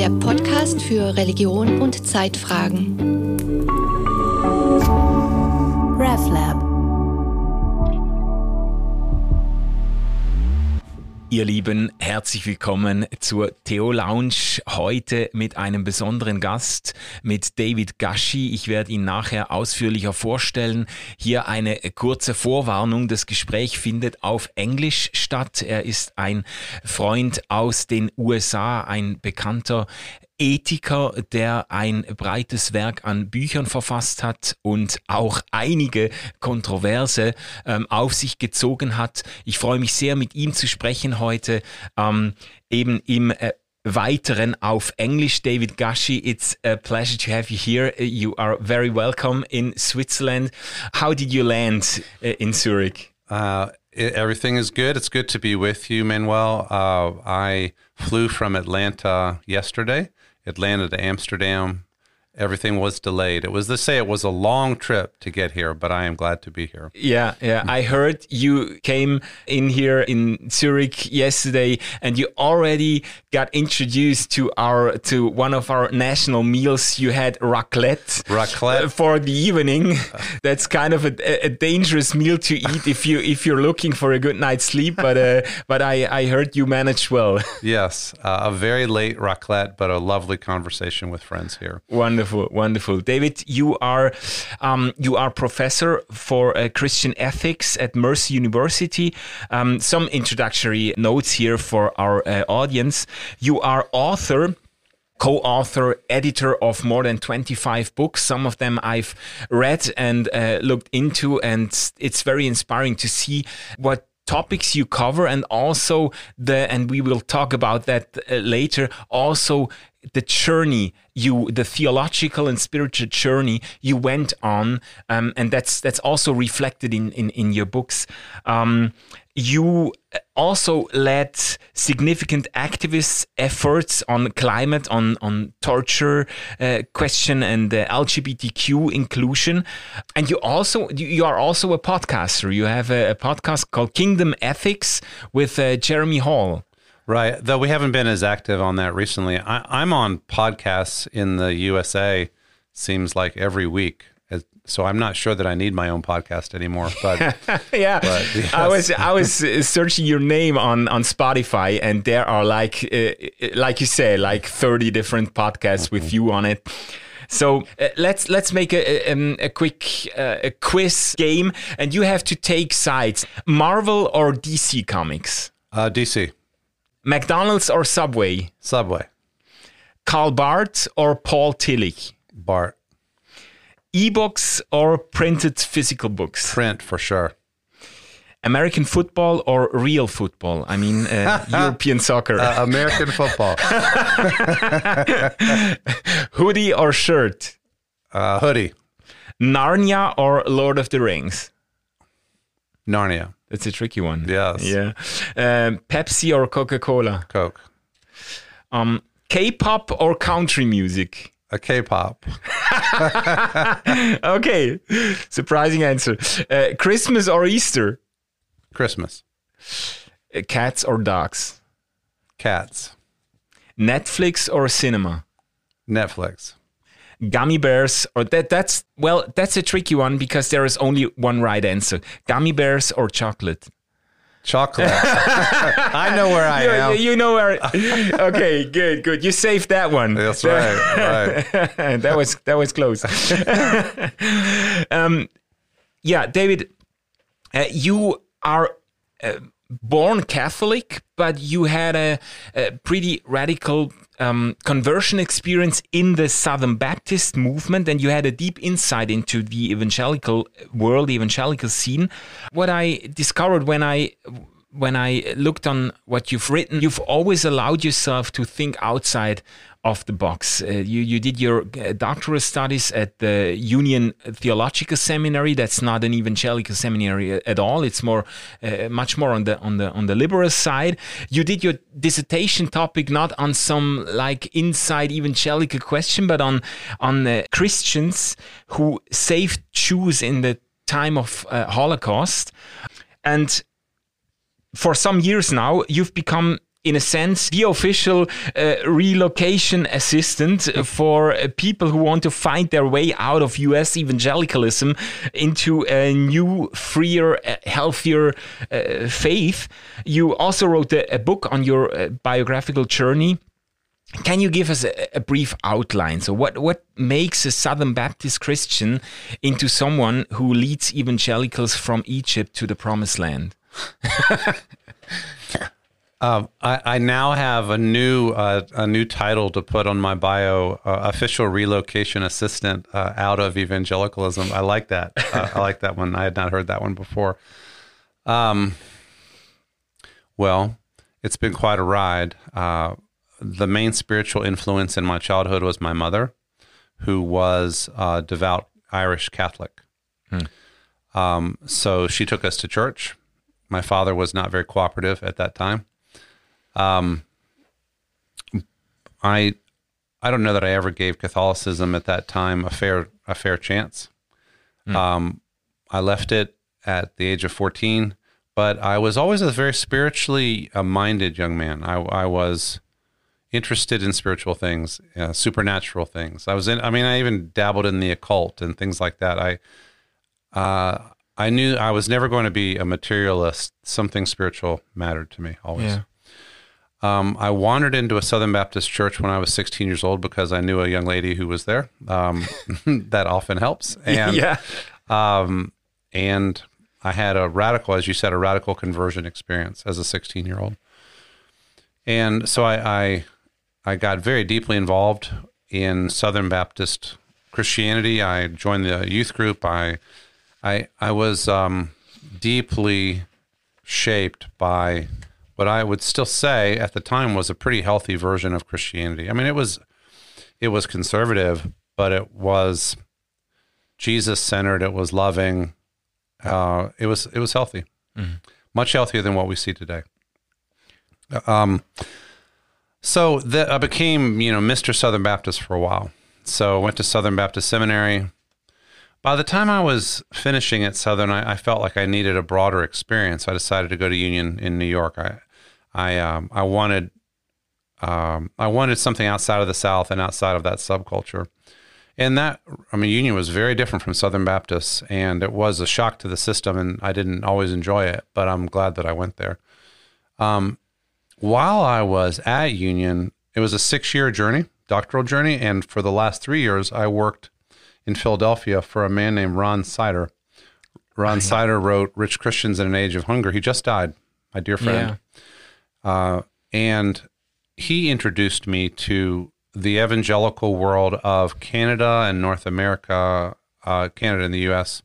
der Podcast für Religion und Zeitfragen. RevLab. Ihr Lieben, herzlich willkommen zur Theo Lounge. Heute mit einem besonderen Gast, mit David Gashi. Ich werde ihn nachher ausführlicher vorstellen. Hier eine kurze Vorwarnung. Das Gespräch findet auf Englisch statt. Er ist ein Freund aus den USA, ein bekannter Ethiker, der ein breites Werk an Büchern verfasst hat und auch einige Kontroverse ähm, auf sich gezogen hat. Ich freue mich sehr, mit ihm zu sprechen heute, ähm, eben im äh, Weiteren auf Englisch. David Gushee, it's a pleasure to have you here. You are very welcome in Switzerland. How did you land uh, in Zurich? Uh, everything is good. It's good to be with you, Manuel. Uh, I flew from Atlanta yesterday. Atlanta to Amsterdam everything was delayed. It was to say it was a long trip to get here, but I am glad to be here. Yeah, yeah. I heard you came in here in Zurich yesterday and you already got introduced to our to one of our national meals. You had raclette. Raclette for the evening. That's kind of a, a, dangerous meal to eat if you if you're looking for a good night's sleep, but uh, but I I heard you managed well. yes, uh, a very late raclette, but a lovely conversation with friends here. Wonderful wonderful, wonderful. David, you are um, you are professor for uh, Christian ethics at Mercer University. Um, some introductory notes here for our uh, audience. You are author co-author, editor of more than 25 books. Some of them I've read and uh, looked into, and it's very inspiring to see what topics you cover and also the and we will talk about that uh, later also the journey you the theological and spiritual journey you went on um, and that's that's also reflected in in, in your books. Um, you also led significant activist efforts on climate on on torture uh, question and uh, lgbtq inclusion. And you also you are also a podcaster. You have a, a podcast called kingdom ethics with uh, jeremy hall Right. Though we haven't been as active on that recently. I, am on podcasts in the USA, seems like every week. So I'm not sure that I need my own podcast anymore. But yeah, but, yes. I was I was searching your name on on Spotify, and there are like uh, like you say, like 30 different podcasts mm-hmm. with you on it. So uh, let's let's make a, a, a quick uh, a quiz game, and you have to take sides: Marvel or DC Comics. Uh, DC. McDonald's or Subway? Subway. Karl Barth or Paul Tillich? Barth. E-books or printed physical books? Print for sure. American football or real football? I mean, uh, European soccer. Uh, American football. hoodie or shirt? Uh, hoodie. Narnia or Lord of the Rings? Narnia. That's a tricky one. Yes. Yeah. Um, Pepsi or Coca Cola? Coke. Um, K-pop or country music? A K-pop. okay. Surprising answer. Uh, Christmas or Easter? Christmas. Uh, cats or dogs? Cats. Netflix or cinema? Netflix gummy bears or that that's well that's a tricky one because there is only one right answer. Gummy bears or chocolate? Chocolate. I know where i you, am. you know where okay good good. You saved that one. That's right right. That was that was close. Um, yeah david uh, you are uh, born Catholic, but you had a, a pretty radical um, conversion experience in the Southern Baptist movement, and you had a deep insight into the evangelical world, the evangelical scene. What I discovered when I when I looked on what you've written, you've always allowed yourself to think outside of the box. Uh, you, you did your uh, doctoral studies at the Union Theological Seminary. That's not an evangelical seminary at all. It's more, uh, much more on the on the on the liberal side. You did your dissertation topic not on some like inside evangelical question, but on on uh, Christians who saved Jews in the time of uh, Holocaust, and for some years now, you've become in a sense, the official uh, relocation assistant for uh, people who want to find their way out of US evangelicalism into a new, freer, uh, healthier uh, faith. You also wrote a, a book on your uh, biographical journey. Can you give us a, a, brief outline? So, what, what makes a Southern Baptist Christian into someone who leads evangelicals from Egypt to the promised land? Um, I, I, now have a new uh, a new title to put on my bio: uh, official relocation assistant uh, out of evangelicalism. I like that. Uh, I like that one. I had not heard that one before. Um, well, it's been quite a ride. Uh, the main spiritual influence in my childhood was my mother, who was a devout Irish Catholic. Hmm. Um, so she took us to church. My father was not very cooperative at that time. Um, I I don't know that I ever gave Catholicism at that time a fair a fair chance. Mm. Um, I left it at the age of fourteen, but I was always a very spiritually uh, minded young man. I, I was interested in spiritual things, uh, supernatural things. I was in. I mean, I even dabbled in the occult and things like that. I uh, I knew I was never going to be a materialist. Something spiritual mattered to me always. Yeah. Um, I wandered into a Southern Baptist church when I was 16 years old because I knew a young lady who was there. Um, that often helps. And, yeah. Um, and I had a radical, as you said, a radical conversion experience as a 16 year old. And so I, I, I got very deeply involved in Southern Baptist Christianity. I joined the youth group. I, I, I was um, deeply shaped by what I would still say at the time was a pretty healthy version of Christianity. I mean, it was it was conservative, but it was Jesus centered. It was loving. Uh, it was it was healthy, mm-hmm. much healthier than what we see today. Um, so the, I became you know Mr. Southern Baptist for a while. So I went to Southern Baptist Seminary. By the time I was finishing at Southern, I, I, felt like I needed a broader experience. I decided to go to Union in New York. I, I um, I wanted um, I wanted something outside of the South and outside of that subculture. And that, I mean, Union was very different from Southern Baptists, and it was a shock to the system, and I didn't always enjoy it, but I'm glad that I went there. Um, while I was at Union, it was a six year journey, doctoral journey, and for the last three years, I worked in Philadelphia for a man named Ron Sider. Ron Sider wrote Rich Christians in an Age of Hunger. He just died, my dear friend. Uh, and he introduced me to the evangelical world of Canada and North America, uh, Canada and the U.S.,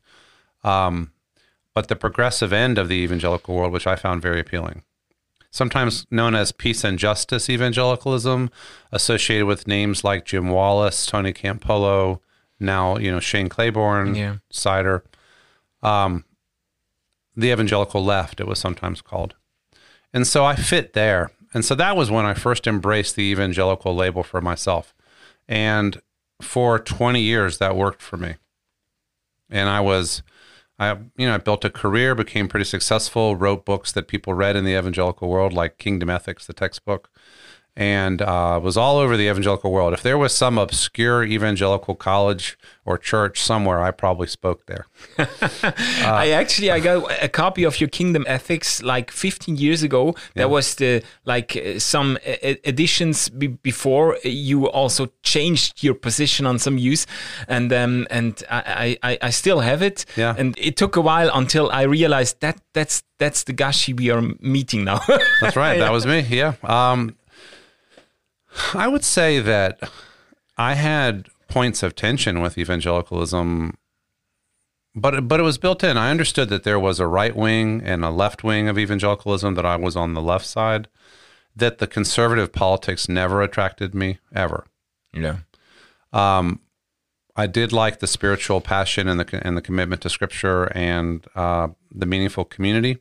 um, but the progressive end of the evangelical world, which I found very appealing. Sometimes known as peace and justice evangelicalism, associated with names like Jim Wallis, Tony Campolo, now you know Shane Claiborne, yeah. Sider. Um, the evangelical left, it was sometimes called. And so I fit there. And so that was when I first embraced the evangelical label for myself. And for 20 years, that worked for me. And I was, I, you know, I built a career, became pretty successful, wrote books that people read in the evangelical world, like Kingdom Ethics, the textbook and uh, was all over the evangelical world. If there was some obscure evangelical college or church somewhere, I probably spoke there. uh, I actually I got a copy of your Kingdom Ethics like 15 years ago. Yeah. There was the like uh, some editions before you also changed your position on some use, and um, and I, I, I still have it. Yeah. And it took a while until I realized that that's that's the Gushee we are meeting now. that's right. That was me. Yeah. Um, I would say that I had points of tension with evangelicalism, but but it was built in. I understood that there was a right wing and a left wing of evangelicalism. That I was on the left side. That the conservative politics never attracted me ever. Yeah. Um, I did like the spiritual passion and the and the commitment to Scripture and uh, the meaningful community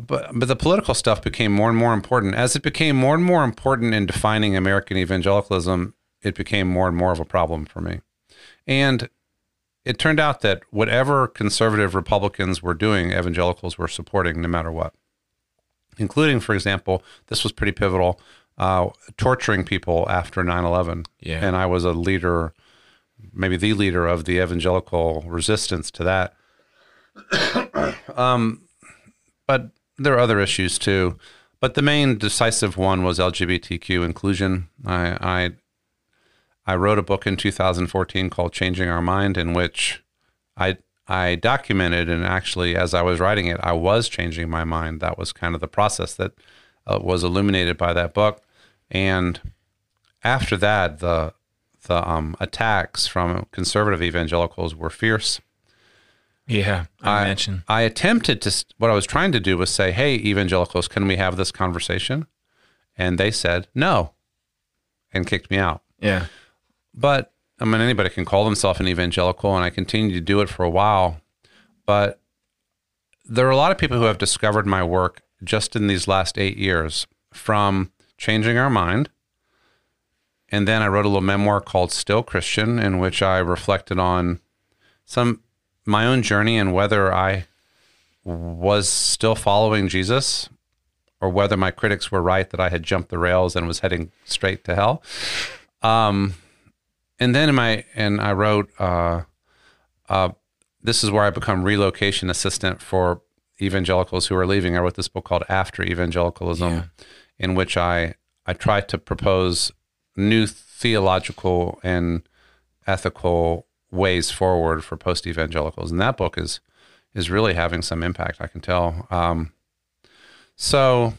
but but the political stuff became more and more important as it became more and more important in defining American evangelicalism. It became more and more of a problem for me, and it turned out that whatever conservative Republicans were doing, evangelicals were supporting no matter what. including, for example, this was pretty pivotal, uh, torturing people after 9 11. Yeah. And I was a leader, maybe the leader of the evangelical resistance to that. um, but there are other issues too. But the main decisive one was LGBTQ inclusion. I, I I wrote a book in 2014 called Changing Our Mind, in which I I documented and actually, as I was writing it, I was changing my mind. That was kind of the process that uh, was illuminated by that book. And after that, the the um, attacks from conservative evangelicals were fierce. Yeah, I, imagine. I attempted to. What I was trying to do was say, "Hey, evangelicals, can we have this conversation?" And they said no, and kicked me out. Yeah. But I mean, anybody can call themselves an evangelical, and I continued to do it for a while. But there are a lot of people who have discovered my work just in these last eight years from changing our mind. And then I wrote a little memoir called Still Christian, in which I reflected on some my own journey and whether I was still following Jesus or whether my critics were right that I had jumped the rails and was heading straight to hell. Um, and then in my and I wrote uh, uh, this is where I become relocation assistant for evangelicals who are leaving. I wrote this book called After Evangelicalism, Yeah. in which I I try to propose new theological and ethical ways forward for post evangelicals, and that book is is really having some impact. I can tell. Um, so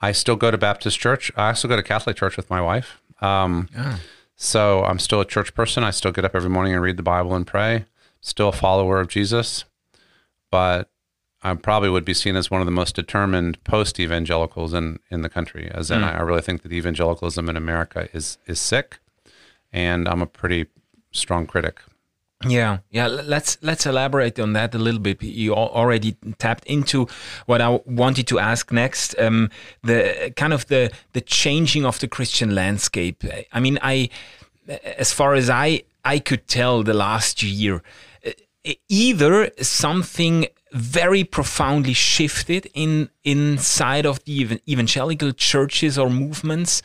I still go to Baptist church. I also go to Catholic church with my wife. Um, Ah. so I'm still a church person. I still get up every morning and read the Bible and pray. Still a follower of Jesus, but I probably would be seen as one of the most determined post evangelicals in, in the country. As in, I, I really think that evangelicalism in America is is sick, and I'm a pretty strong critic. Yeah, yeah. Let's let's elaborate on that a little bit. You already tapped into what I wanted to ask next. Um, the kind of the the changing of the Christian landscape. I mean, I, as far as I I could tell, the last year, either something very profoundly shifted in inside of the evangelical churches or movements,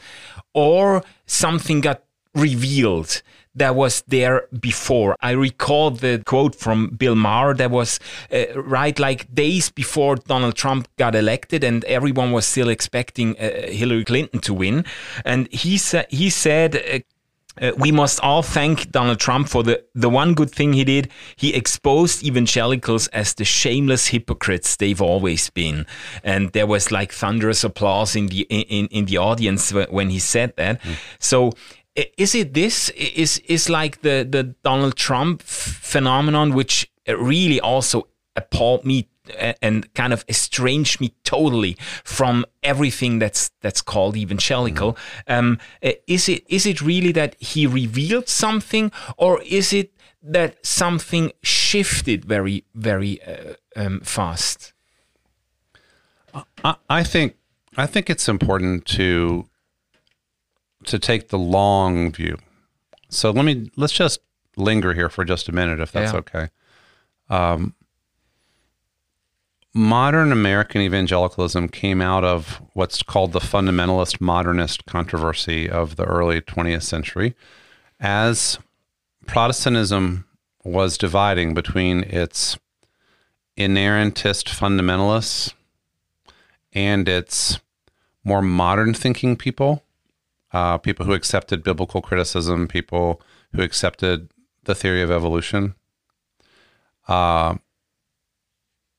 or something got revealed that was there before. I recall the quote from Bill Maher that was uh, right like days before Donald Trump got elected and everyone was still expecting uh, Hillary Clinton to win. And he, sa- he said, uh, uh, we must all thank Donald Trump for the, the one good thing he did. He exposed evangelicals as the shameless hypocrites they've always been. And there was like thunderous applause in the in, in the audience when he said that. So i- is it this is is like the the Donald Trump phenomenon which really also appalled me and kind of estranged me totally from everything that's that's called evangelical. Um, uh, is it is it really that he revealed something, or is it that something shifted very very uh, um, fast? I, I think I think it's important to to take the long view. So let me let's just linger here for just a minute, if that's Yeah. okay. Um, modern American evangelicalism came out of what's called the fundamentalist modernist controversy of the early 20th century, as Protestantism was dividing between its inerrantist fundamentalists and its more modern thinking people, uh, people who accepted biblical criticism, people who accepted the theory of evolution. Uh,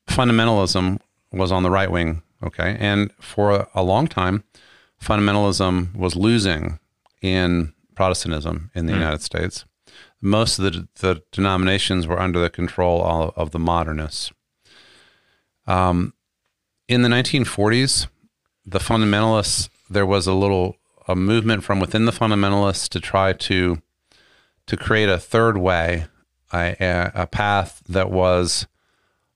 fundamentalism was on the right wing, okay? And for a long time, fundamentalism was losing in Protestantism in the United States. Most of the, the denominations were under the control of, of the modernists. Um, in the 1940s, the fundamentalists, there was a little a movement from within the fundamentalists to try to to create a third way, a, a- path that was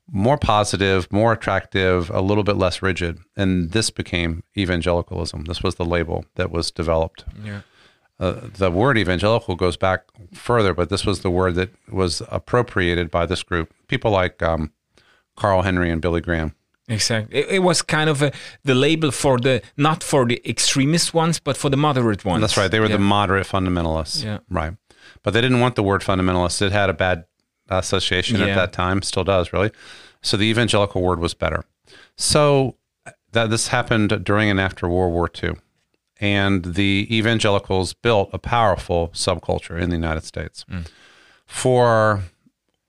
more positive, more attractive, a little bit less rigid, and this became evangelicalism. This was the label that was developed. Yeah. Uh, the word evangelical goes back further, but this was the word that was appropriated by this group. People like um, Carl Henry and Billy Graham. Exactly. It, it was kind of a, the label for the not for the extremist ones, but for the moderate ones. That's right. They were Yeah. the moderate fundamentalists. Yeah. Right. But they didn't want the word fundamentalist. It had a bad association Yeah. at that time, still does, really. So the evangelical word was better. So uh, that this happened during and after World War II. And the evangelicals built a powerful subculture in the United States. Mm. For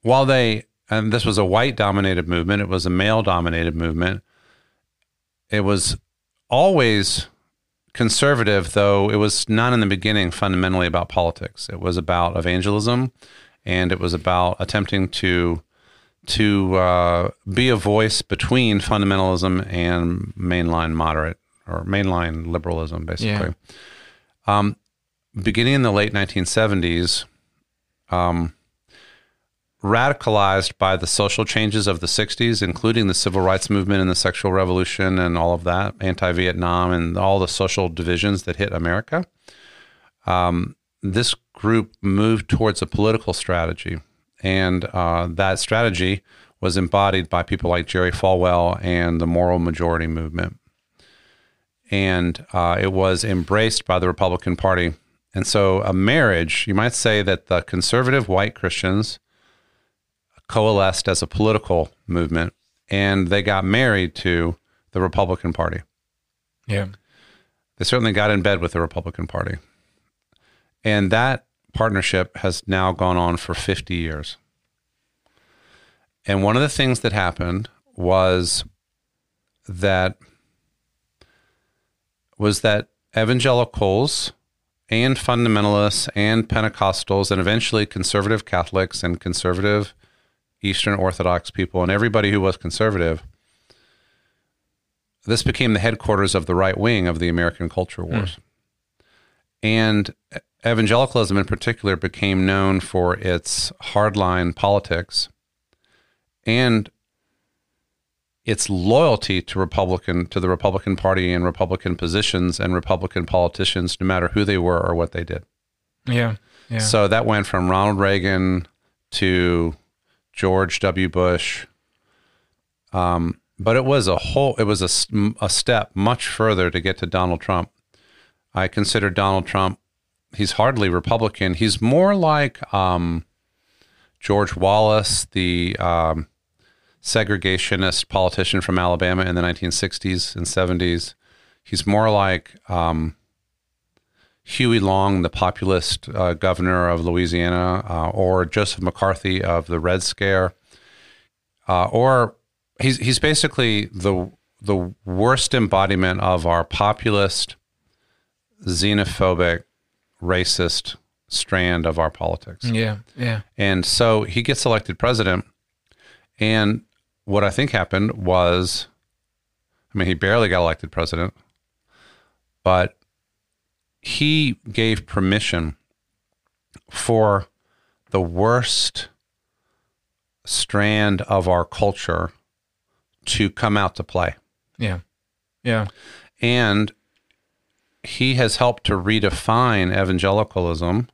while they and this was a white dominated movement, it was a male dominated movement. It was always conservative, though it was not in the beginning fundamentally about politics. It was about evangelism, and it was about attempting to to uh, be a voice between fundamentalism and mainline moderate or mainline liberalism, basically. Um, beginning in the late 1970s, um, radicalized by the social changes of the 60s, including the civil rights movement and the sexual revolution and all of that, anti Vietnam, and all the social divisions that hit America. Um, this group moved towards a political strategy. And uh, that strategy was embodied by people like Jerry Falwell and the moral majority movement. And uh, it was embraced by the Republican Party. And so, a marriage, you might say that the conservative white Christians coalesced as a political movement and they got married to the Republican Party. Yeah. They certainly got in bed with the Republican Party. And that partnership has now gone on for 50 years. And one of the things that happened was that was that evangelicals and fundamentalists and Pentecostals and eventually conservative Catholics and conservative Eastern Orthodox people and everybody who was conservative this became the headquarters of the right wing of the American culture hmm. wars. And evangelicalism in particular became known for its hardline politics and its loyalty to Republican to the Republican Party and Republican positions and Republican politicians, no matter who they were or what they did. Yeah. Yeah. So that went from Ronald Reagan to George W. Bush. Um, but it was a whole, it was a step much further to get to Donald Trump. I consider Donald Trump, he's hardly Republican. He's more like um, George Wallace, the um, segregationist politician from Alabama in the 1960s and 70s. He's more like um, Huey Long, the populist uh, governor of Louisiana, uh, or Joseph McCarthy of the Red Scare, uh, or he's he's basically the the worst embodiment of our populist, xenophobic, racist strand of our politics. yeah. Yeah. And so he gets elected president. And what I think happened was, I mean, he barely got elected president, but he gave permission for the worst strand of our culture to come out to play. Yeah. Yeah. And he has helped to redefine evangelicalism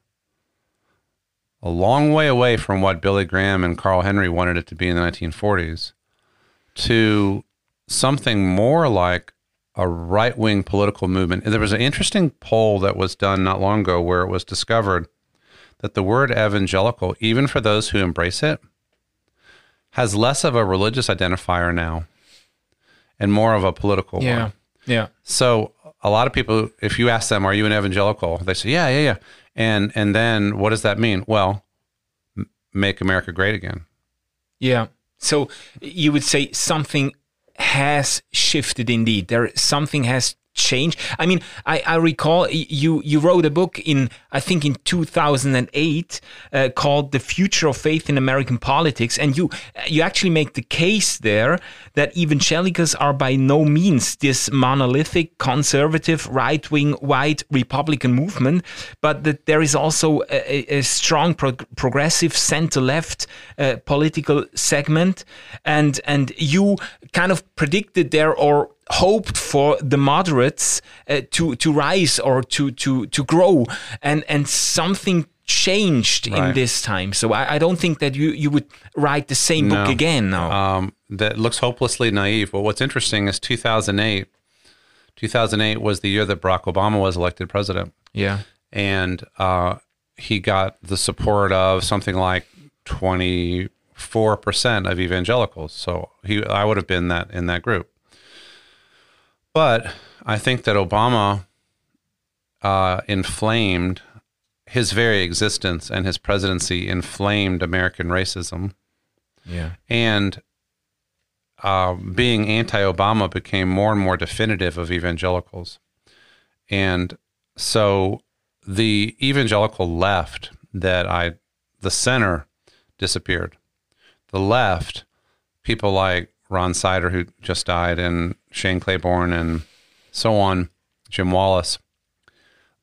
a long way away from what Billy Graham and Carl Henry wanted it to be in the 1940s to something more like a right wing political movement. And there was an interesting poll that was done not long ago where it was discovered that the word evangelical, even for those who embrace it, has less of a religious identifier now and more of a political Yeah. one. Yeah. So a lot of people, if you ask them, "Are you an evangelical?" They say, "Yeah, yeah, yeah." And and then what does that mean? Well, m- make America great again. Yeah. So you would say something has shifted indeed. There something has changed. I mean, I, I recall you you wrote a book in I think in 2008 uh, called "The Future of Faith in American Politics," and you you actually make the case there that evangelicals are by no means this monolithic conservative right wing white Republican movement, but that there is also a, a- strong prog- progressive center left uh, political segment, and and you kind of predicted there or hoped for the moderates uh, to to rise or to to to grow and and something changed in this time. So I, I don't think that you you would write the same book again now. um, that looks hopelessly naive. But what's interesting is 2008. 2008 was the year that Barack Obama was elected president, yeah. and uh, he got the support of something like 24 percent of evangelicals. So he, I would have been that in that group. But I think that Obama uh, inflamed his very existence and his presidency inflamed American racism Yeah. and uh, being anti-Obama became more and more definitive of evangelicals, and so the evangelical left that I, the center, disappeared. The left, people like Ron Sider, who just died, and Shane Claiborne, and so on, Jim Wallis,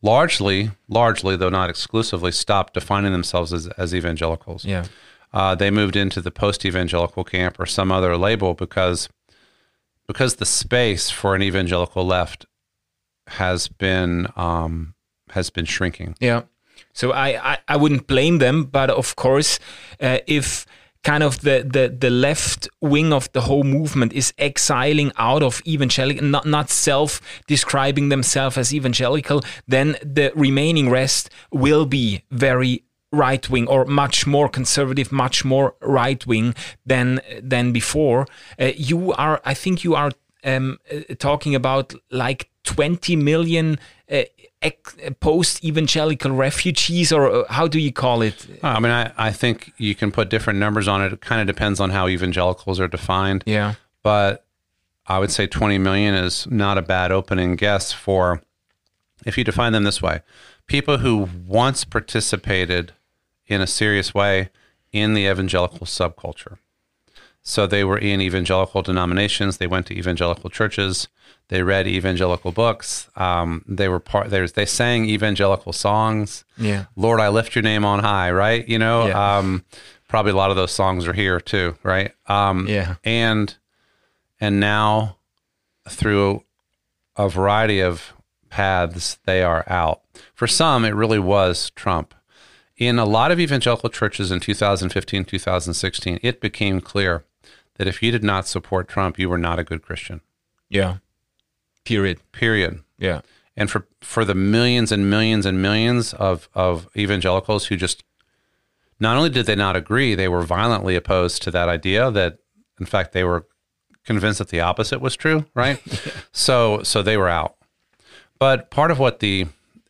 largely, largely though not exclusively, stopped defining themselves as, as evangelicals Yeah. uh, they moved into the post-evangelical camp or some other label because because the space for an evangelical left has been um, has been shrinking. Yeah. So I, I, I wouldn't blame them, but of course, uh, if kind of the, the, the left wing of the whole movement is exiling out of evangelical, not, not self describing themselves as evangelical, then the remaining rest will be very right wing or much more conservative, much more right wing than than before. Uh, you are, I think, you are um, uh, talking about like 20 million uh, post evangelical refugees, or uh, how do you call it? I mean, I, I think you can put different numbers on it. It kind of depends on how evangelicals are defined. Yeah. but I would say 20 million is not a bad opening guess for, if you define them this way, people who once participated in a serious way in the evangelical subculture. So they were in evangelical denominations. They went to evangelical churches. They read evangelical books. Um, they were part. They, they sang evangelical songs. Yeah. Lord, I lift your name on high. Right. You know. Yeah. Um, probably a lot of those songs are here too. Right. Um, Yeah. And and now through a variety of paths, they are out. For some, it really was Trump. In a lot of evangelical churches in 2015, 2016, it became clear that if you did not support Trump, you were not a good Christian. Yeah. Period. Period. Yeah. And for, for the millions and millions and millions of, of evangelicals who just not only did they not agree, they were violently opposed to that idea that, in fact, they were convinced that the opposite was true, right? So so they were out. But part of what the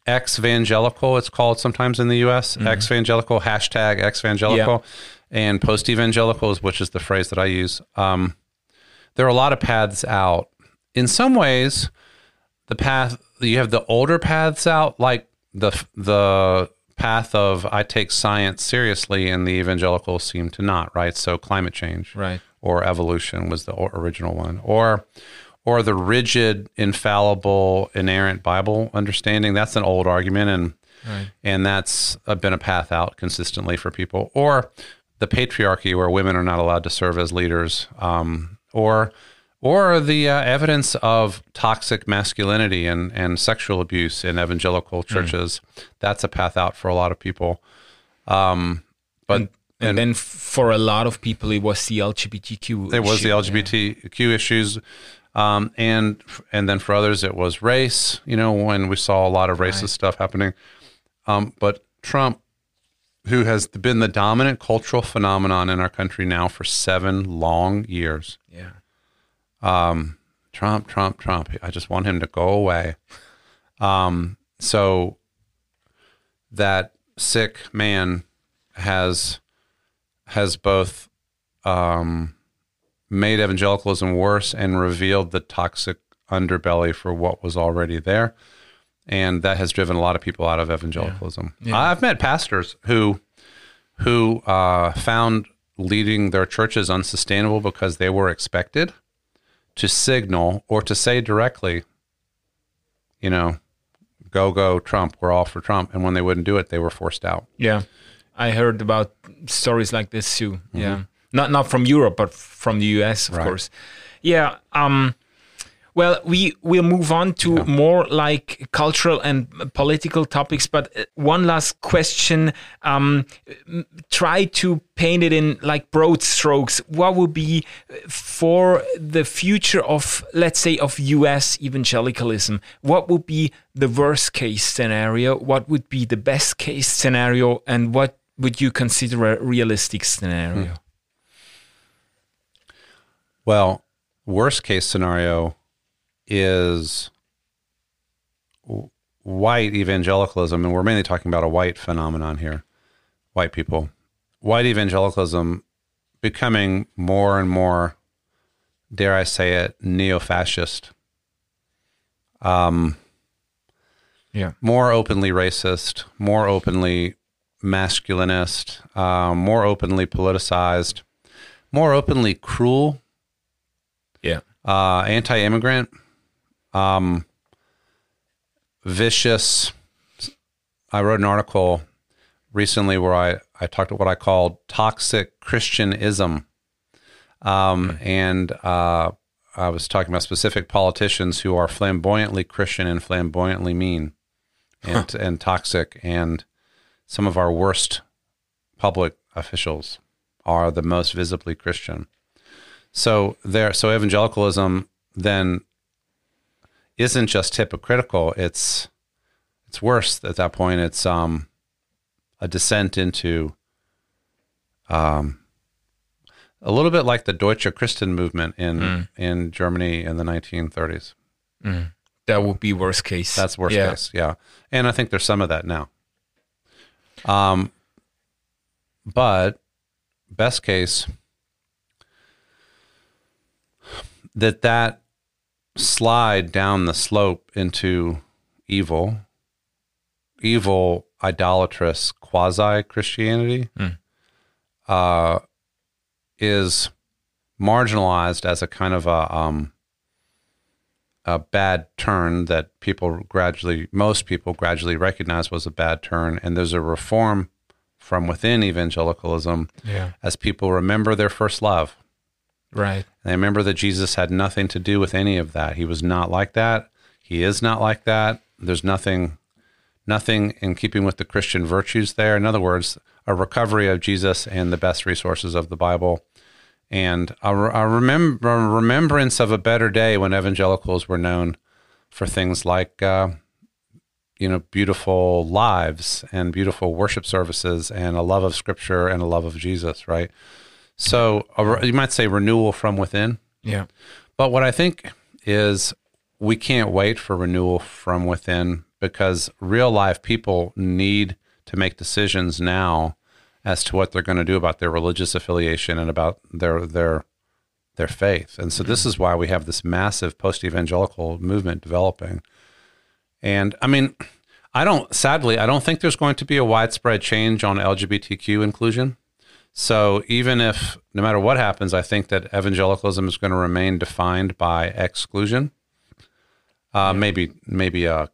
ex-evangelical, it's called sometimes in the U.S. Ex-evangelical mm-hmm. hashtag ex-evangelical, and post-evangelicals, which is the phrase that I use. Um, there are a lot of paths out. In some ways, the path you have the older paths out, like the the path of I take science seriously, and the evangelicals seem to not. Right, so climate change, Right. or evolution was the original one, or or the rigid, infallible, inerrant Bible understanding. That's an old argument, and and that's uh, been a path out consistently for people. Or the patriarchy, where women are not allowed to serve as leaders, um, or or the uh, evidence of toxic masculinity and, and sexual abuse in evangelical churches. That's a path out for a lot of people. Um, but And, then for a lot of people, it was the LGBTQ. it was the issue. LGBTQ issues, um, and and then for others it was race. You know, when we saw a lot of racist stuff happening. Um, but Trump, who has been the dominant cultural phenomenon in our country now for seven long years, Yeah. um, Trump, Trump, Trump. I just want him to go away. Um, so that sick man has has both um, made evangelicalism worse and revealed the toxic underbelly for what was already there, and that has driven a lot of people out of evangelicalism. I've met pastors who who uh, found leading their churches unsustainable because they were expected to signal or to say directly, you know, go, go, Trump, we're all for Trump. And when they wouldn't do it, they were forced out. Yeah. I heard about stories like this too. Yeah. Not not from Europe, but from the US, of Right. course. Yeah. Um Well, we will move on to yeah. more like cultural and political topics, but uh, one last question. Um, try to paint it in like broad strokes. What would be uh, for the future of, let's say, of US evangelicalism? What would be the worst case scenario? What would be the best case scenario? And what would you consider a realistic scenario? Hmm. Well, worst case scenario is white evangelicalism, and we're mainly talking about a white phenomenon here, white people, white evangelicalism becoming more and more, dare I say it, neo fascist. Um, yeah. More openly racist, more openly masculinist, uh, more openly politicized, more openly cruel yeah. Uh, anti-immigrant, um, vicious. I wrote an article recently where I, I talked about what I called toxic Christianism. Um, and uh, I was talking about specific politicians who are flamboyantly Christian and flamboyantly mean and, huh. and toxic. And some of our worst public officials are the most visibly Christian. So there, so evangelicalism then isn't just hypocritical. It's it's worse at that point. It's um, a descent into um, a little bit like the Deutsche Christen movement in mm. in Germany in the 1930s. Mm. That would be worst case. That's worst yeah. case. Yeah, and I think there's some of that now. Um, but best case that that slide down the slope into evil, evil, idolatrous quasi Christianity, mm. uh, is marginalized as a kind of a um, a bad turn that people gradually, most people gradually recognize was a bad turn, and there's a reform from within evangelicalism yeah. as people remember their first love Right. And I remember that Jesus had nothing to do with any of that. He was not like that. He is not like that. There's nothing nothing in keeping with the Christian virtues there. In other words, a recovery of Jesus and the best resources of the Bible. And a, a, remember, a remembrance of a better day when evangelicals were known for things like, uh, you know, beautiful lives and beautiful worship services and a love of Scripture and a love of Jesus, right? So a, you might say renewal from within. Yeah. But what I think is we can't wait for renewal from within because real life people need to make decisions now as to what they're going to do about their religious affiliation and about their their their faith. And so this is why we have this massive post-evangelical movement developing. And I mean, I don't sadly, I don't think there's going to be a widespread change on LGBTQ inclusion. So even if no matter what happens, I think that evangelicalism is going to remain defined by exclusion. Uh, yeah. Maybe maybe a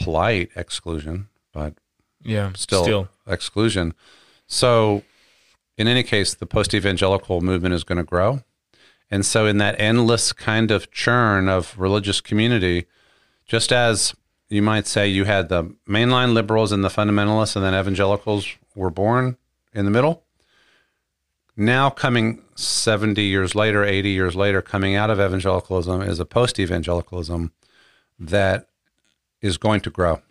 polite exclusion, but yeah, still, still exclusion. So in any case, the post-evangelical movement is going to grow. And so in that endless kind of churn of religious community, just as you might say you had the mainline liberals and the fundamentalists and then evangelicals were born in the middle, now coming 70 years later, 80 years later, coming out of evangelicalism is a post evangelicalism that is going to grow.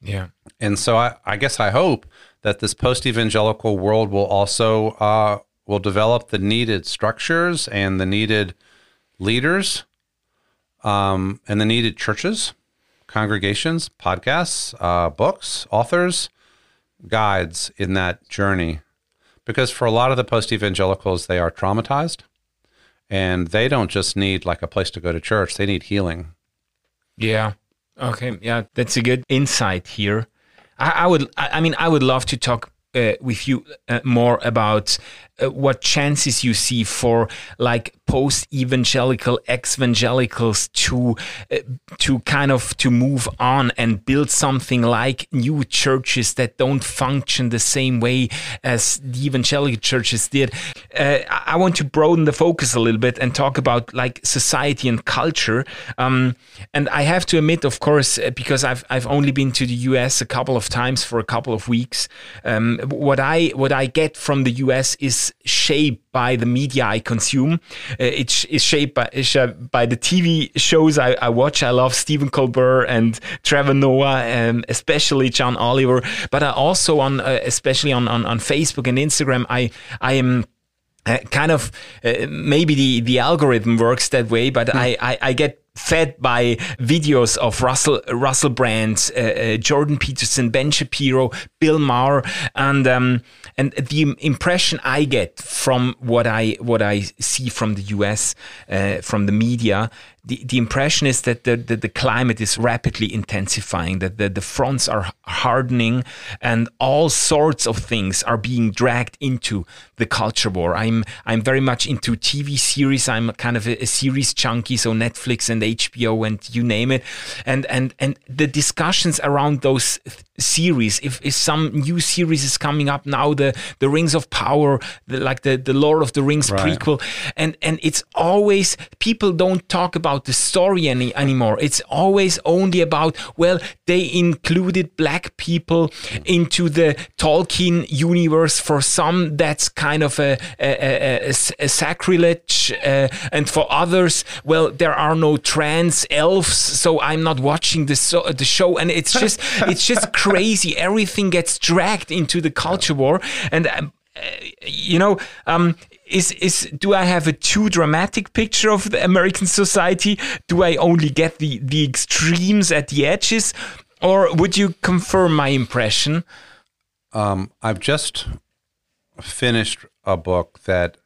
Yeah. And so I, I guess I hope that this post evangelical world will also uh, will develop the needed structures and the needed leaders um, and the needed churches, congregations, podcasts, uh, books, authors, guides in that journey because for a lot of the post evangelicals, they are traumatized and they don't just need like a place to go to church, they need healing. Yeah. Okay. Yeah. That's a good insight here. I, I would, I, I mean, I would love to talk uh, with you uh, more about uh, what chances you see for like post evangelical evangelicals to uh, to kind of to move on and build something like new churches that don't function the same way as the evangelical churches did. Uh, I want to broaden the focus a little bit and talk about like society and culture. Um, and I have to admit, of course, uh, because I've I've only been to the U.S. a couple of times for a couple of weeks. Um, what I what I get from the U.S. is shaped by the media I consume. Uh, it's, it's shaped by, it's, uh, by the TV shows I, I, watch. I love Stephen Colbert and Trevor Noah, and especially John Oliver. But I also on, uh, especially on, on, on Facebook and Instagram, I I am. Uh, kind of uh, maybe the the algorithm works that way, but mm. I, I, I get fed by videos of Russell Russell Brand, uh, uh, Jordan Peterson, Ben Shapiro, Bill Maher, and um, and the impression I get from what I what I see from the U.S. Uh, from the media the, the impression is that the, the, the, climate is rapidly intensifying, that the, the fronts are hardening, and all sorts of things are being dragged into the culture war. I'm I'm very much into TV series. I'm kind of a, a series junkie, so Netflix and HBO and you name it, and and and the discussions around those series. If, if some new series is coming up now, the the Rings of Power, the, like the the Lord of the Rings right. prequel, and and it's always people don't talk about the story any anymore. It's always only about well, they included black people into the Tolkien universe. For some, that's kind of a, a, a, a sacrilege, uh, and for others, well, there are no trans elves, so I'm not watching the so, the show. And it's just it's just crazy. Everything gets dragged into the culture war, and. Um, uh, you know, um, is is do I have a too dramatic picture of the American society? Do I only get the the extremes at the edges, or would you confirm my impression? Um, I've just finished a book that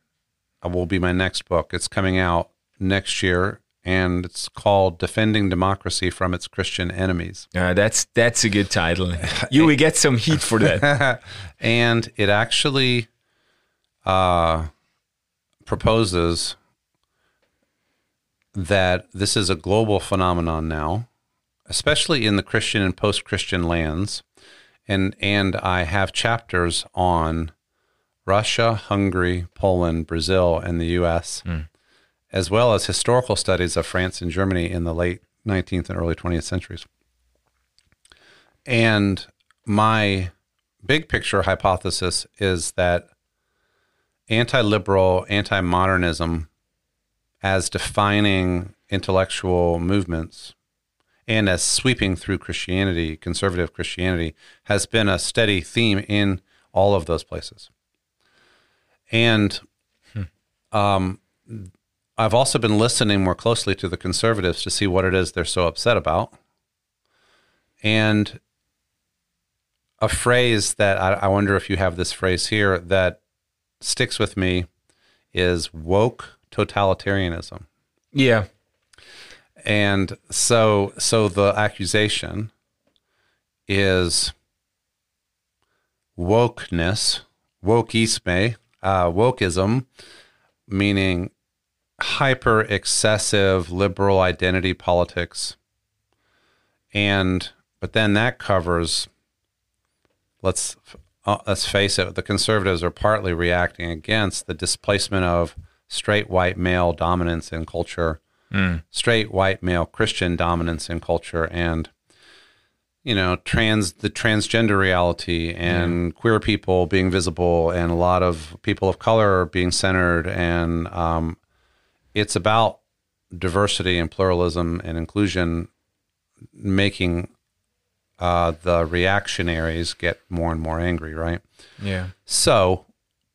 will be my next book. It's coming out next year, and it's called "Defending Democracy from Its Christian Enemies." Uh, that's that's a good title. You will get some heat for that. and it actually uh, proposes that this is a global phenomenon now, especially in the Christian and post Christian lands. And, and I have chapters on Russia, Hungary, Poland, Brazil, and the US, mm. As well as historical studies of France and Germany in the late 19th and early 20th centuries. And my big picture hypothesis is that anti liberal, anti modernism as defining intellectual movements and as sweeping through Christianity, conservative Christianity, has been a steady theme in all of those places. And hmm. um, I've also been listening more closely to the conservatives to see what it is they're so upset about. And a phrase that I, I wonder if you have this phrase here that sticks with me is woke totalitarianism. Yeah. And so so the accusation is wokeness, wokeisme, uh, wokeism, meaning hyper excessive liberal identity politics. And but then that covers let's uh, let's face it, the conservatives are partly reacting against the displacement of straight white male dominance in culture, mm. straight white male Christian dominance in culture, and you know trans the transgender reality and queer people being visible, and a lot of people of color being centered, and um, it's about diversity and pluralism and inclusion making uh, the reactionaries get more and more angry, right? Yeah. So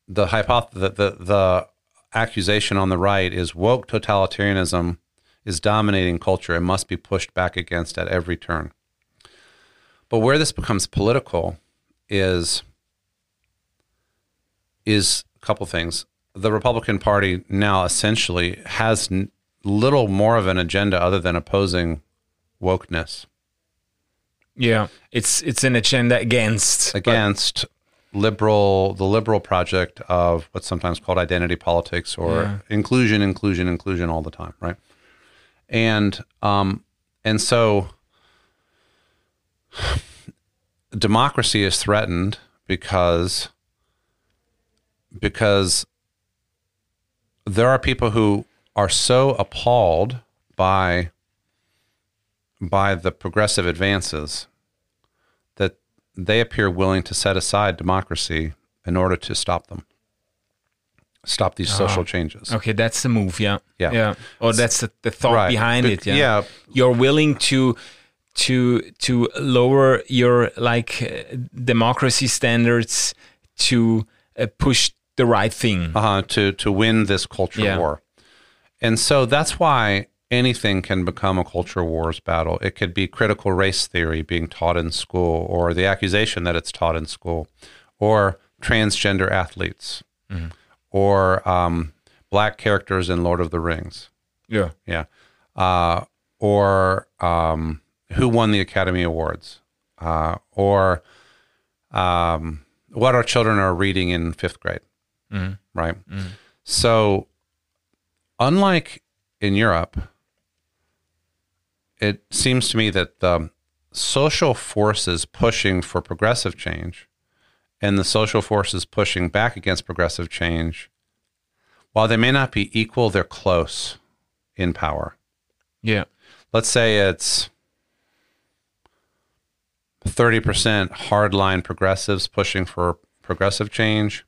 the hypothesis, the, the, the accusation on the right is woke totalitarianism is dominating culture and must be pushed back against at every turn. But where this becomes political is is a couple things. The Republican Party now essentially has n- little more of an agenda other than opposing wokeness. Yeah, it's it's an agenda against against liberal the liberal project of what's sometimes called identity politics or Yeah. inclusion, inclusion, inclusion all the time, right? And um, and so democracy is threatened because because there are people who are so appalled by by the progressive advances that they appear willing to set aside democracy in order to stop them stop these social changes Okay, that's the move. Yeah. Yeah. Yeah. Or that's the, the thought Right. behind Bec- it. Yeah. yeah. You're willing to to to lower your like uh, democracy standards to uh, push the right thing. uh, to to win this culture Yeah. war. And so that's why anything can become a culture wars battle. It could be critical race theory being taught in school, or the accusation that it's taught in school, or transgender athletes, or um, black characters in Lord of the Rings. Yeah. Yeah. Uh, or um, who won the Academy Awards, uh, or um, what our children are reading in fifth grade, Mm-hmm. right? Mm-hmm. So, unlike in Europe, it seems to me that the social forces pushing for progressive change and the social forces pushing back against progressive change, while they may not be equal, they're close in power Yeah. let's say it's 30% hardline progressives pushing for progressive change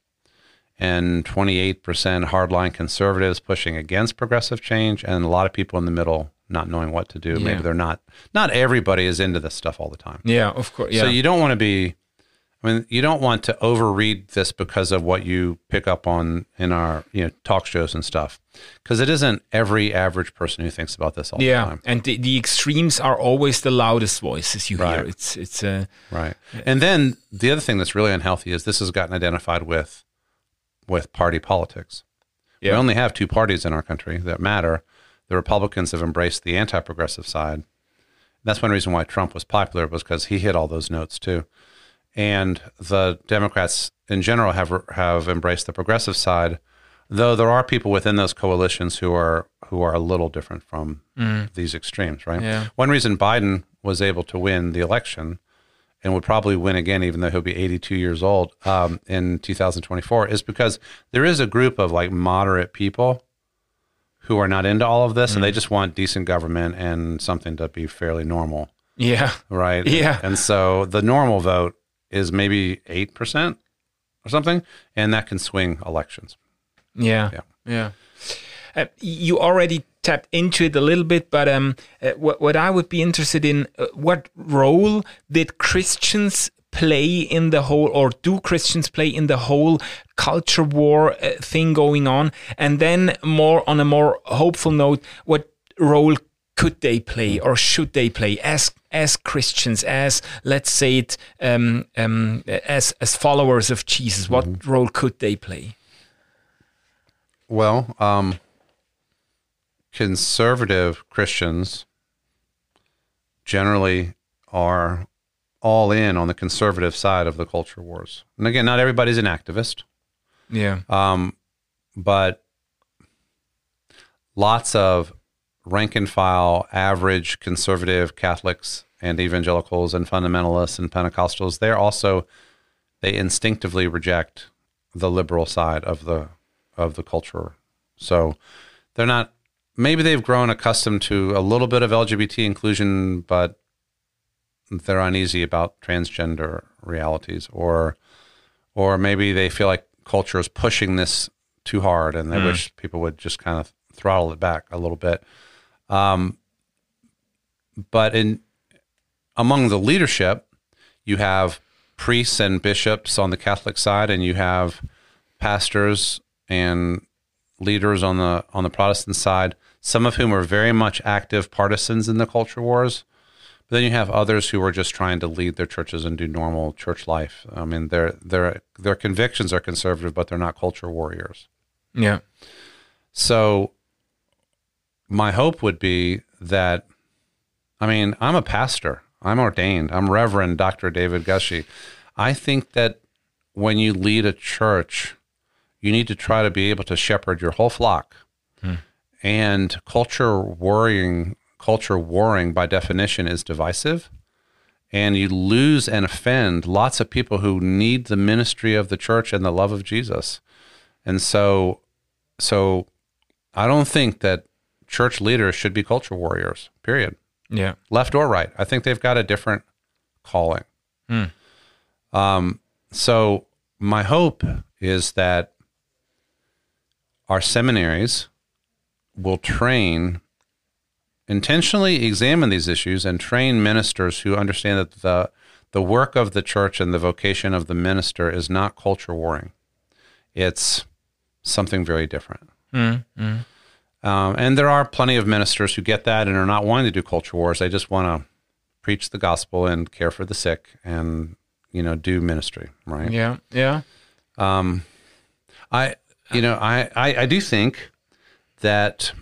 and 28% hardline conservatives pushing against progressive change and a lot of people in the middle not knowing what to do Yeah. maybe they're not not everybody is into this stuff all the time Yeah. Of course. Yeah. so you don't want to be I mean, you don't want to overread this because of what you pick up on in our you know talk shows and stuff, because it isn't every average person who thinks about this all the time. yeah. And the, the extremes are always the loudest voices you hear. It's it's uh, Right. And then the other thing that's really unhealthy is this has gotten identified with with party politics. We only have two parties in our country that matter. The Republicans have embraced the anti-progressive side. That's one reason why Trump was popular was because he hit all those notes too. And the Democrats in general have have embraced the progressive side, though there are people within those coalitions who are who are a little different from mm. these extremes, right? Yeah. One reason Biden was able to win the election and would probably win again, even though he'll be 82 years old um, in 2024, is because there is a group of like moderate people who are not into all of this and they just want decent government and something to be fairly normal, yeah. right? Yeah. And so the normal vote is maybe 8% or something, and that can swing elections. Yeah. Yeah. Yeah. Uh, you already tapped into it a little bit, but um, uh, what, what I would be interested in, uh, what role did Christians play in the whole, or do Christians play in the whole culture war uh, thing going on? And then more on a more hopeful note, what role could they play or should they play as as Christians, as let's say it, um, um, as as followers of Jesus? What role could they play? Well, um, conservative Christians generally are all in on the conservative side of the culture wars. And again, not everybody's an activist, Yeah. um, but lots of rank and file, average conservative Catholics and evangelicals and fundamentalists and Pentecostals, they're also they instinctively reject the liberal side of the of the culture. So they're not maybe they've grown accustomed to a little bit of LGBT inclusion, but they're uneasy about transgender realities or or maybe they feel like culture is pushing this too hard and they wish people would just kind of throttle it back a little bit. Um, but in among the leadership, you have priests and bishops on the Catholic side, and you have pastors and leaders on the on the Protestant side. Some of whom are very much active partisans in the culture wars. But then you have others who are just trying to lead their churches and do normal church life. I mean, their their their convictions are conservative, but they're not culture warriors. Yeah. So my hope would be that I mean, I'm a pastor. I'm ordained. I'm Reverend Dr. David Gushee. I think that when you lead a church, you need to try to be able to shepherd your whole flock. Hmm. And culture warring, culture warring by definition is divisive. And you lose and offend lots of people who need the ministry of the church and the love of Jesus. And so, so I don't think that church leaders should be culture warriors, period Yeah. left or right. I think they've got a different calling. Um, so my hope is that our seminaries will train, intentionally examine these issues, and train ministers who understand that the the work of the church and the vocation of the minister is not culture warring. It's something very different. Um, and there are plenty of ministers who get that and are not wanting to do culture wars. They just want to preach the gospel and care for the sick and you know do ministry, right? Yeah. Yeah. I you know I, I I do think that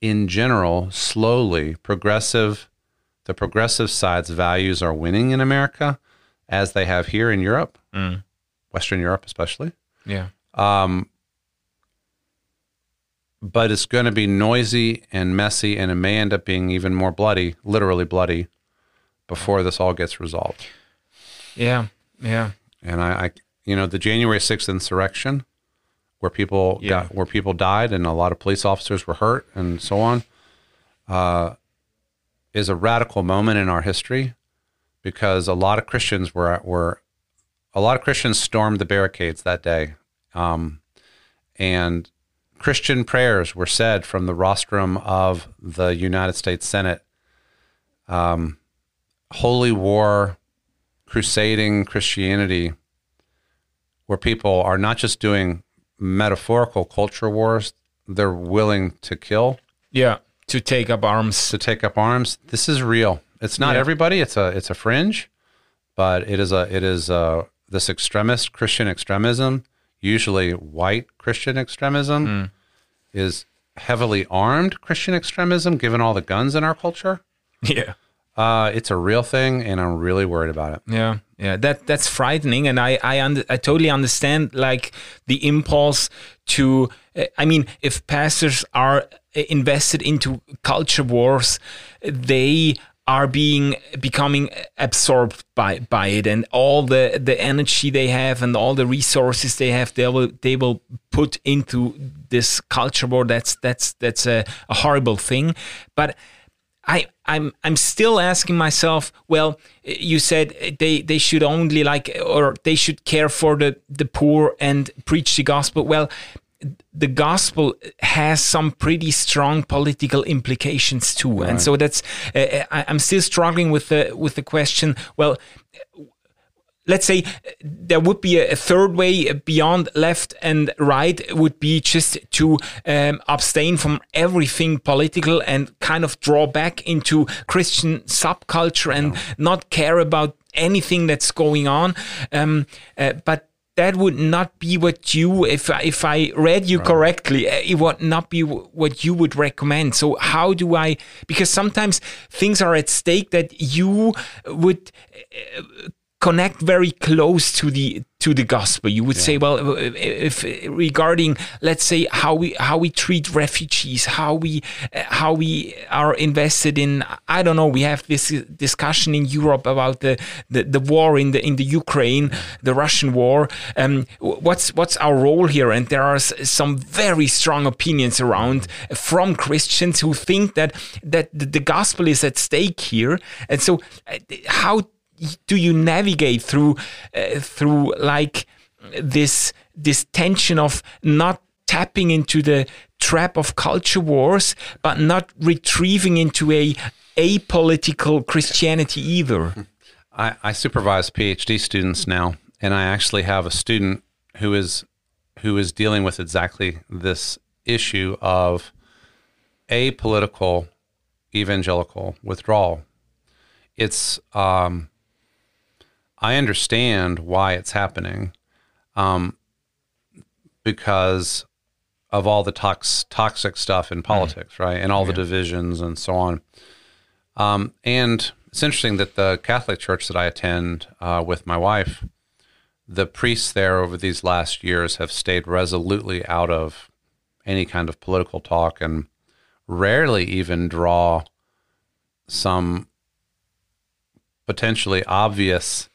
in general, slowly, progressive the progressive side's values are winning in America, as they have here in Europe, Western Europe especially. Yeah. Um, But it's going to be noisy and messy, and it may end up being even more bloody, literally bloody, before this all gets resolved. Yeah. Yeah. And I, I you know, the January sixth insurrection, where people Yeah. got where people died and a lot of police officers were hurt and so on, uh, is a radical moment in our history because a lot of Christians were were a lot of Christians stormed the barricades that day, um, and Christian prayers were said from the rostrum of the United States Senate. Um, holy war, crusading Christianity, where people are not just doing metaphorical culture wars, they're willing to kill, Yeah. To take up arms. to take up arms. This is real. It's not Yeah. everybody. It's a it's a fringe, but it is a it is a this extremist Christian extremism, usually white Christian extremism, hmm. is heavily armed Christian extremism. Given all the guns in our culture, Yeah. Uh, it's a real thing, and I'm really worried about it. Yeah, yeah, that that's frightening, and I I, I totally understand like the impulse to. uh, I mean, if pastors are uh, invested into culture wars, they are being becoming absorbed by by it, and all the the energy they have and all the resources they have, they will they will put into this culture war. That's that's that's a, a horrible thing, but. I, I'm I'm still asking myself. Well, you said they, they should only like or they should care for the, the poor and preach the gospel. Well, the gospel has some pretty strong political implications too, and so that's uh, I, I'm still struggling with the with the question. Well, let's say there would be a, third way beyond left and right would be just to um, abstain from everything political and kind of draw back into Christian subculture and not care about anything that's going on. Um, uh, but that would not be what you, if I- if I read you correctly, uh, it would not be w- what you would recommend. So how do I? Because sometimes things are at stake that you would connect very close to the to the gospel. You would say well if regarding let's say how we how we treat refugees how we how we are invested in i don't know we have this discussion in europe about the the, the war in the in the ukraine the russian war. Um what's what's our role here? And there are some very strong opinions around from christians who think that that the, the gospel is at stake here. And so uh, how do you navigate through uh, through like this this tension of not tapping into the trap of culture wars but not retrieving into a apolitical christianity either I, I supervise PhD students now, and I actually have a student who is who is dealing with exactly this issue of apolitical evangelical withdrawal. It's um, I understand why it's happening, um, because of all the tox, toxic stuff in politics, right, and all the divisions and so on. Um, and it's interesting that the Catholic church that I attend uh, with my wife, the priests there over these last years have stayed resolutely out of any kind of political talk and rarely even draw some potentially obvious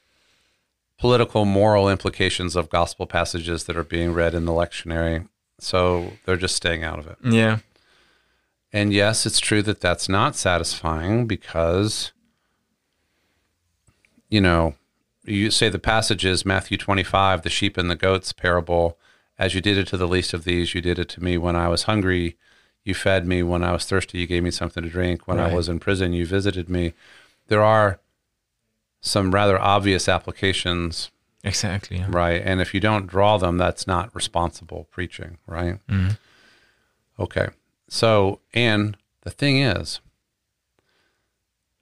political moral implications of gospel passages that are being read in the lectionary. So they're just staying out of it. Yeah. And yes, it's true that that's not satisfying because, you know, you say the passage is Matthew 25, the sheep and the goats parable. As you did it to the least of these, you did it to me when I was hungry. You fed me. When I was thirsty, you gave me something to drink. When Right. I was in prison, you visited me. There are some rather obvious applications, Exactly. Yeah. right? And if you don't draw them, that's not responsible preaching, right? Mhm. Okay. So, and the thing is,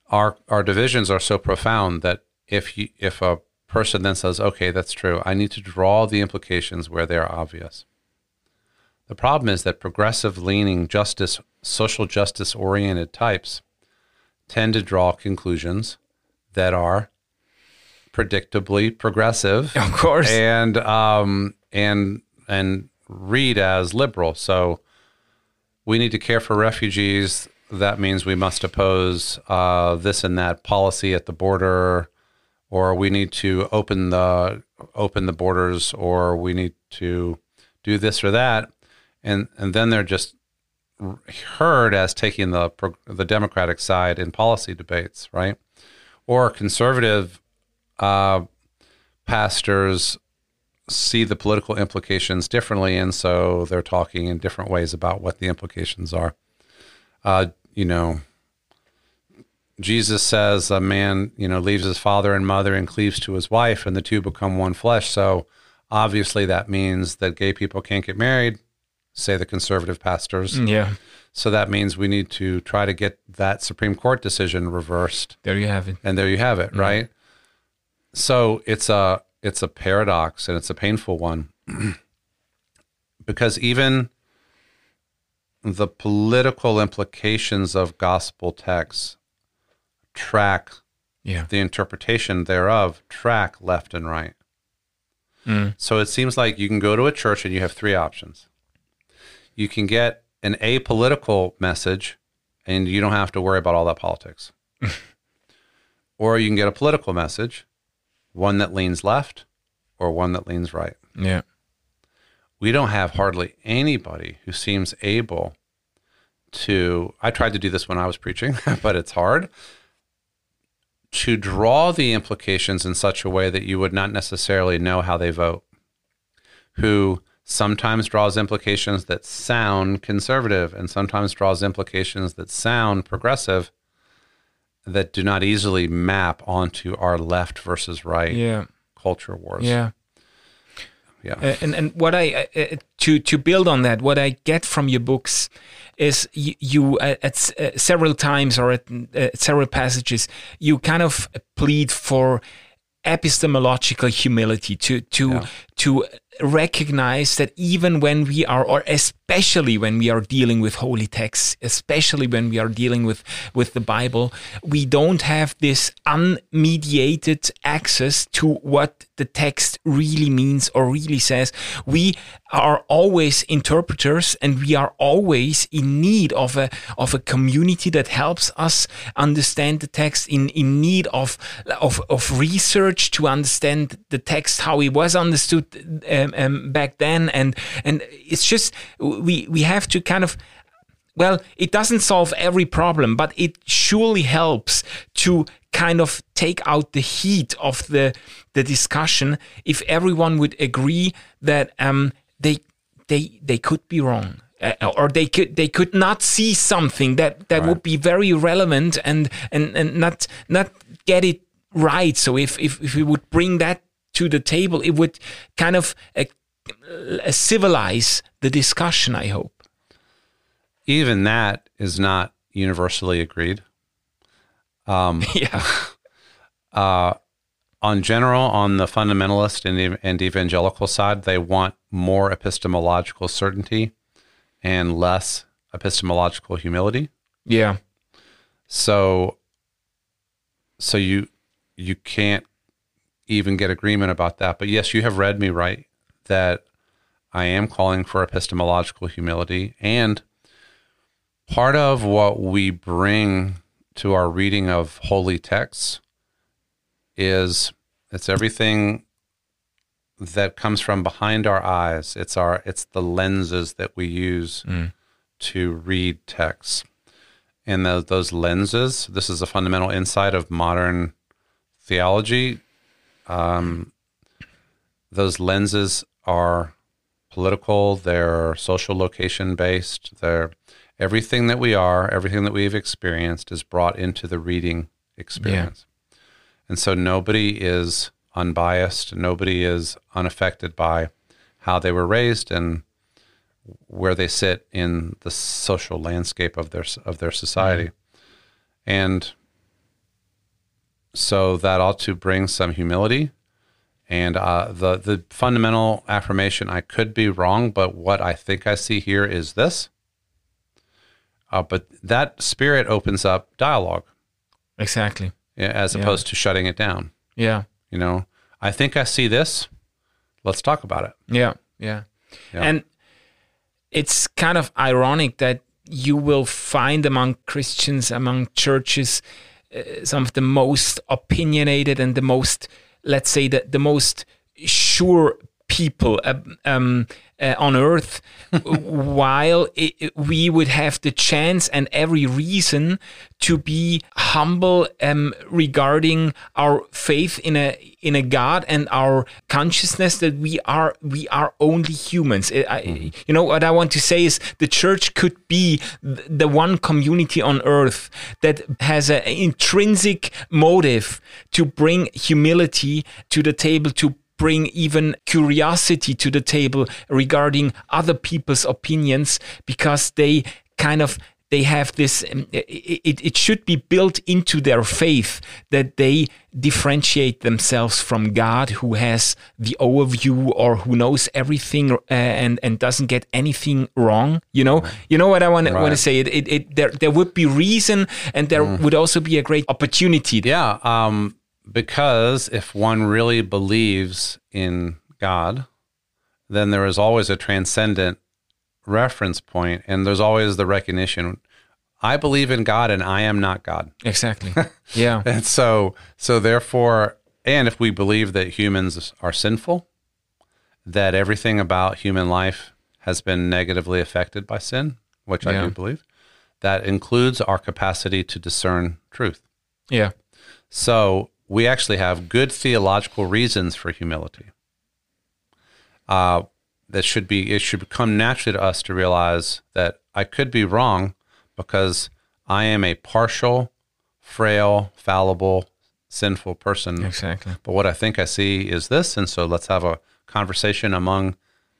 our our divisions are so profound that if you if a person then says, "Okay, that's true," I need to draw the implications where they are obvious. The problem is that progressive leaning justice, social justice oriented types tend to draw conclusions that are predictably progressive Of course. and um and and read as liberal. So we need to care for refugees. That means we must oppose uh, this and that policy at the border, or we need to open the open the borders, or we need to do this or that, and and then they're just heard as taking the the Democratic side in policy debates, right? Or conservative uh, pastors see the political implications differently, and so they're talking in different ways about what the implications are. Uh, you know, Jesus says a man, you know, leaves his father and mother and cleaves to his wife, and the two become one flesh. So obviously, that means that gay people can't get married. Say the conservative pastors. Yeah. So that means we need to try to get that Supreme Court decision reversed There you have it. and there you have it right so it's a it's a paradox and it's a painful one because even the political implications of gospel texts track Yeah. the interpretation thereof track left and right Mm. so it seems like you can go to a church and you have three options you can get an apolitical message and you don't have to worry about all that politics or you can get a political message, one that leans left or one that leans right. Yeah. We don't have hardly anybody who seems able to. I tried to do this when I was preaching, but it's hard to draw the implications in such a way that you would not necessarily know how they vote. Who sometimes draws implications that sound conservative and sometimes draws implications that sound progressive that do not easily map onto our left versus right Yeah. culture wars. Yeah. Yeah. Uh, and and what I uh, uh, to to build on that, what I get from your books is you, you uh, at uh, several times or at uh, several passages you kind of plead for epistemological humility to to Yeah. to recognize that even when we are or especially when we are dealing with holy texts especially when we are dealing with with the bible we don't have this unmediated access to what the text really means or really says. We are always interpreters and we are always in need of a of a community that helps us understand the text in in need of of of research to understand the text how it was understood uh, um, um, back then and and it's just we we have to kind of well, it doesn't solve every problem, but it surely helps to kind of take out the heat of the the discussion if everyone would agree that um, they they they could be wrong. Uh, or they could they could not see something that, that would be very relevant and, and, and not not get it right. So if, if if we would bring that to the table, it would kind of uh, uh, civilize the discussion. I hope. Even that is not universally agreed. yeah. Uh, on general, on the fundamentalist and, and evangelical side, they want more epistemological certainty and less epistemological humility. Yeah. So, so you you can't even get agreement about that. But yes, you have read me right that I am calling for epistemological humility. And part of what we bring to our reading of holy texts is it's everything that comes from behind our eyes. It's our it's the lenses that we use mm. to read texts. And those, those lenses, this is a fundamental insight of modern theology. Um, those lenses are political, they're social location based, they're everything that we are, everything that we've experienced is brought into the reading experience. And so nobody is unbiased, nobody is unaffected by how they were raised and where they sit in the social landscape of their of their society. And so that ought to bring some humility. And uh, the the fundamental affirmation, I could be wrong, but what I think I see here is this. Uh, but that spirit opens up dialogue Exactly. yeah, as Yeah. opposed to shutting it down. Yeah. You know, I think I see this. Let's talk about it. Yeah, yeah. Yeah. And it's kind of ironic that you will find among Christians, among churches, uh, some of the most opinionated and the most, let's say, the, the most sure people uh, um, uh, on earth, while i i- we would have the chance and every reason to be humble um, regarding our faith in a in a God and our consciousness that we are we are only humans. I, I- You know what I want to say is the church could be the one community on earth that has an intrinsic motive to bring humility to the table to bring even curiosity to the table regarding other people's opinions because they kind of they have this um, it, it, should be built into their faith that they differentiate themselves from god who has the overview or who knows everything uh, and and doesn't get anything wrong you know? You know what i want to want to say? It, it, it there there would be reason and there would also be a great opportunity. Yeah, um, because if one really believes in God, then there is always a transcendent reference point, and there's always the recognition. I believe in God, and I am not God. exactly yeah And so, so therefore, and if we believe that humans are sinful, that everything about human life has been negatively affected by sin, which I do believe, that includes our capacity to discern truth. yeah So we actually have good theological reasons for humility. Uh, that should be it should come naturally to us to realize that I could be wrong because I am a partial, frail, fallible, sinful person. exactly But what I think I see is this, and so let's have a conversation among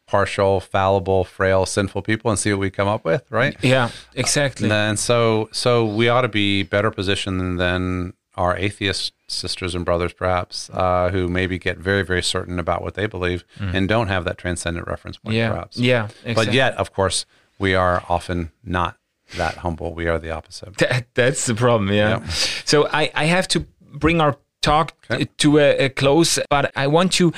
partial, fallible, frail, sinful people and see what we come up with, right? yeah exactly And so, so we ought to be better positioned than our atheist sisters and brothers, perhaps, uh, who maybe get very, very certain about what they believe and don't have that transcendent reference point, Mm. yeah perhaps. yeah But yet, of course, we are often not that humble. We are the opposite. That, that's the problem, yeah. Yeah. So I, I have to bring our talk t- to a, a close, but I want to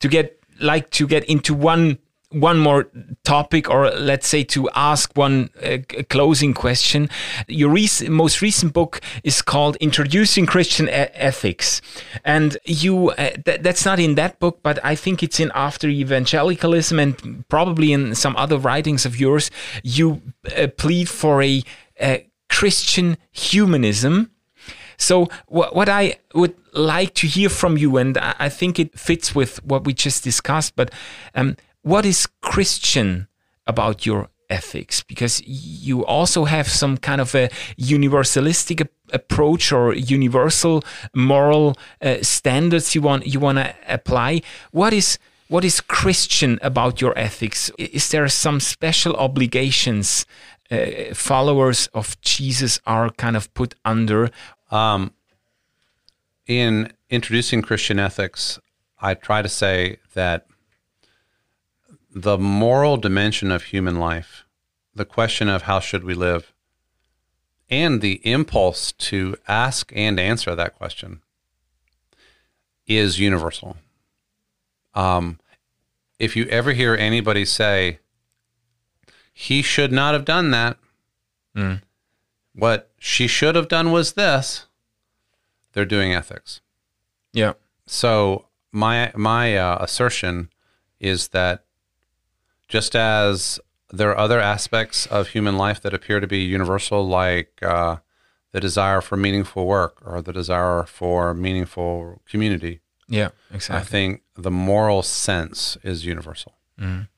to get like to get into one one more topic, or let's say to ask one uh, closing question. Your rec- most recent book is called "Introducing Christian E- Ethics," and you uh, th- that's not in that book, but I think it's in After Evangelicalism and probably in some other writings of yours. You uh, plead for a, a Christian humanism. So what, I would like to hear from you, and I I think it fits with what we just discussed, but um, what is Christian about your ethics? Because you also have some kind of a universalistic ap- approach or universal moral uh, standards you want you want to apply. What is what is Christian about your ethics? Is there some special obligations uh, followers of Jesus are kind of put under? Um, in introducing Christian ethics, I try to say that the moral dimension of human life, the question of how should we live, and the impulse to ask and answer that question is universal. Um, if you ever hear anybody say, he should not have done that, Mm. what she should have done was this, they're doing ethics. Yeah. So my my uh, assertion is that just as there are other aspects of human life that appear to be universal, like uh, the desire for meaningful work or the desire for meaningful community, Yeah. Exactly. I think the moral sense is universal. Mm.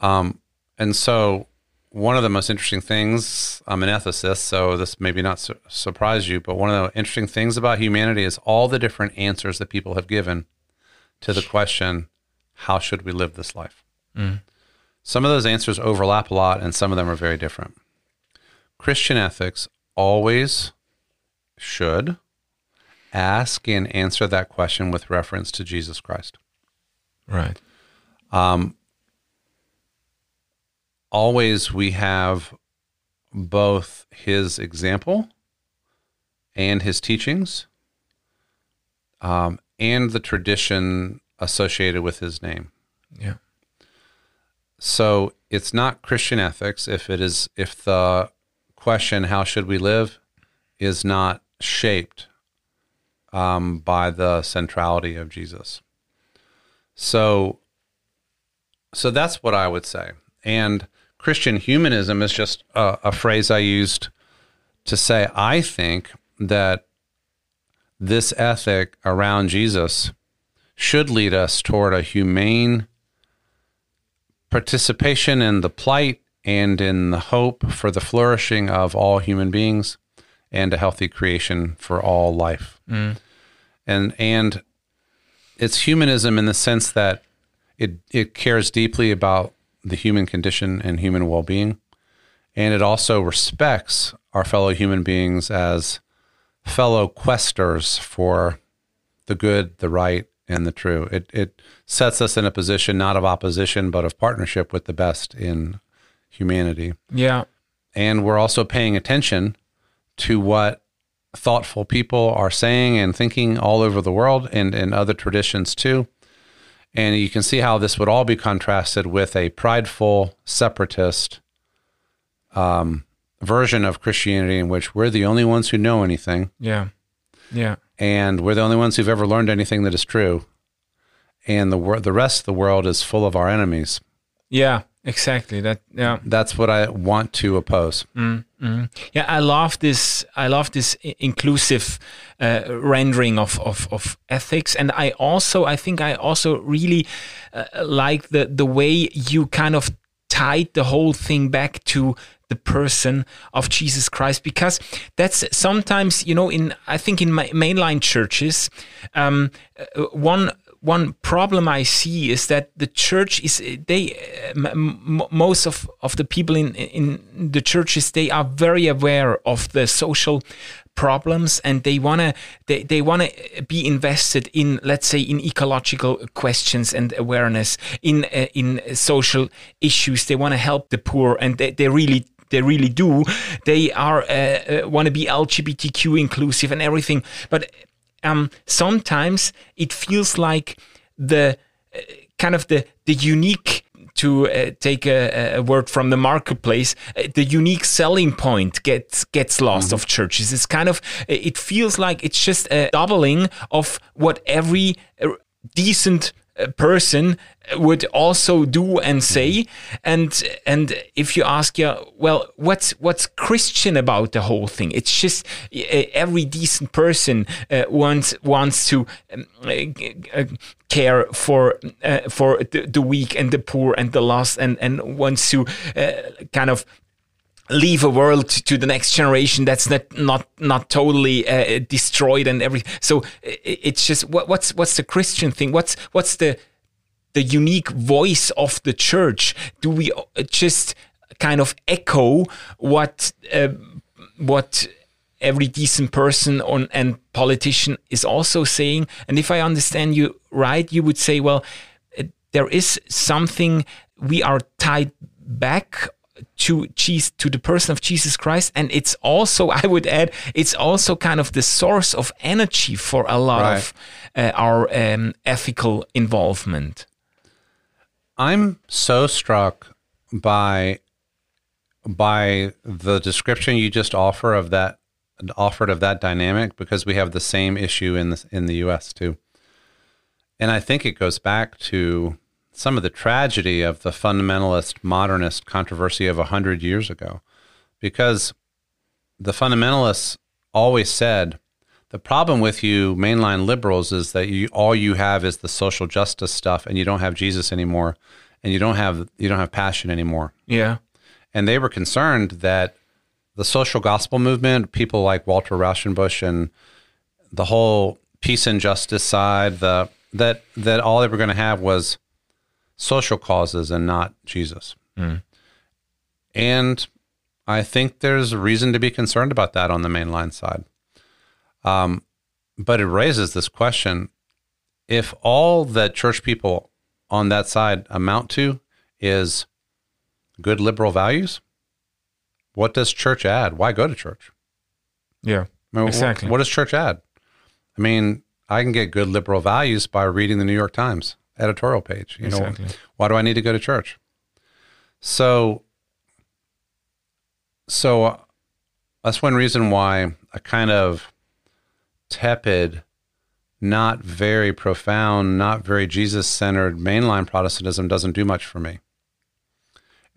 Um, and so, one of the most interesting things, I'm an ethicist, so this maybe not su- surprise you, but one of the interesting things about humanity is all the different answers that people have given to the question, how should we live this life? Mm. Some of those answers overlap a lot, and some of them are very different. Christian ethics always should ask and answer that question with reference to Jesus Christ. Right. Um, always we have both his example and his teachings um, and the tradition associated with his name. Yeah. So it's not Christian ethics if it is if the question how should we live is not shaped um, by the centrality of Jesus. So so that's what I would say. And Christian humanism is just a, a phrase I used to say I think that this ethic around Jesus should lead us toward a humane participation in the plight and in the hope for the flourishing of all human beings and a healthy creation for all life. Mm. And and it's humanism in the sense that it it cares deeply about the human condition and human well-being and it also respects our fellow human beings as fellow questers for the good, the right, and the true. It it sets us in a position not of opposition but of partnership with the best in humanity. Yeah. And we're also paying attention to what thoughtful people are saying and thinking all over the world and in other traditions too. And you can see how this would all be contrasted with a prideful, separatist um, version of Christianity in which we're the only ones who know anything Yeah. Yeah. And we're the only ones who've ever learned anything that is true. And the wor- the rest of the world is full of our enemies. Yeah. Exactly. That. Yeah. That's what I want to oppose. Mm, mm. Yeah, I love this. I love this inclusive uh, rendering of, of of ethics, and I also, I think, I also really uh, like the the way you kind of tied the whole thing back to the person of Jesus Christ, because that's sometimes, you know, in I think in my mainline churches, um, uh, one one problem I see is that the church is they uh, m- m- most of, of the people in in the churches they are very aware of the social problems and they want to they, they want to be invested in let's say in ecological questions and awareness in uh, in social issues. They want to help the poor and they, they really they really do. They are uh, uh, want to be lgbtq inclusive and everything. But um, sometimes it feels like the uh, kind of the the unique to uh, take a, a word from the marketplace, uh, the unique selling point gets gets lost of churches. It's kind of it feels like it's just a doubling of what every uh, decent person would also do and say. And and if you ask yeah well what's what's christian about the whole thing? It's just every decent person uh, wants wants to um, uh, care for uh, for the, the weak and the poor and the lost and and wants to uh, kind of leave a world to the next generation that's not not not totally uh, destroyed and everything so it's just what, what's what's the christian thing? What's what's the the unique voice of the church? Do we just kind of echo what uh, what every decent person on and politician is also saying? And if i understand you right you would say well uh, there is something we are tied back to Jesus, to the person of Jesus Christ, and it's also, I would add, it's also kind of the source of energy for a lot Right. of uh, our um, ethical involvement. I'm so struck by by the description you just offer of that offered of that dynamic because we have the same issue in the in the US too. And I think it goes back to some of the tragedy of the fundamentalist modernist controversy of 100 years ago because the fundamentalists always said the problem with you mainline liberals is that you all you have is the social justice stuff and you don't have Jesus anymore and you don't have you don't have passion anymore Yeah. and they were concerned that the social gospel movement, people like Walter Rauschenbusch and the whole peace and justice side, the that that all they were going to have was social causes and not Jesus. And I think there's a reason to be concerned about that on the mainline side. Um, but it raises this question: if all that church people on that side amount to is good liberal values, what does church add? Why go to church? Yeah. I mean, Exactly. what does church add? I mean, I can get good liberal values by reading the New York Times editorial page. You Exactly. know, why do I need to go to church? So, so uh, that's one reason why a kind of tepid, not very profound, not very Jesus centered mainline Protestantism doesn't do much for me.